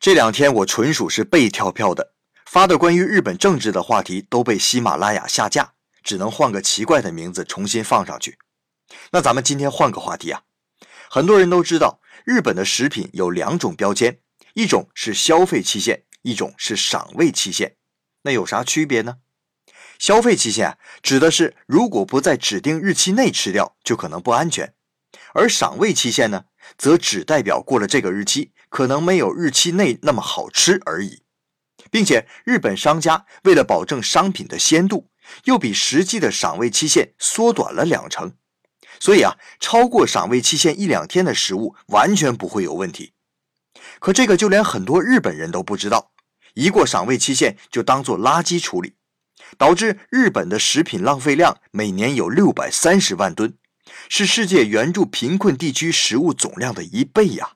这两天我纯属是被跳票的，发的关于日本政治的话题都被喜马拉雅下架，只能换个奇怪的名字重新放上去。那咱们今天换个话题啊，很多人都知道日本的食品有两种标签，一种是消费期限，一种是赏味期限。那有啥区别呢？消费期限指的是如果不在指定日期内吃掉，就可能不安全；而赏味期限呢，则只代表过了这个日期。可能没有日期内那么好吃而已，并且日本商家为了保证商品的鲜度，又比实际的赏味期限缩短了两成，所以啊，超过赏味期限一两天的食物完全不会有问题。可这个就连很多日本人都不知道，一过赏味期限就当做垃圾处理，导致日本的食品浪费量每年有六百三十万吨，是世界援助贫困地区食物总量的一倍呀。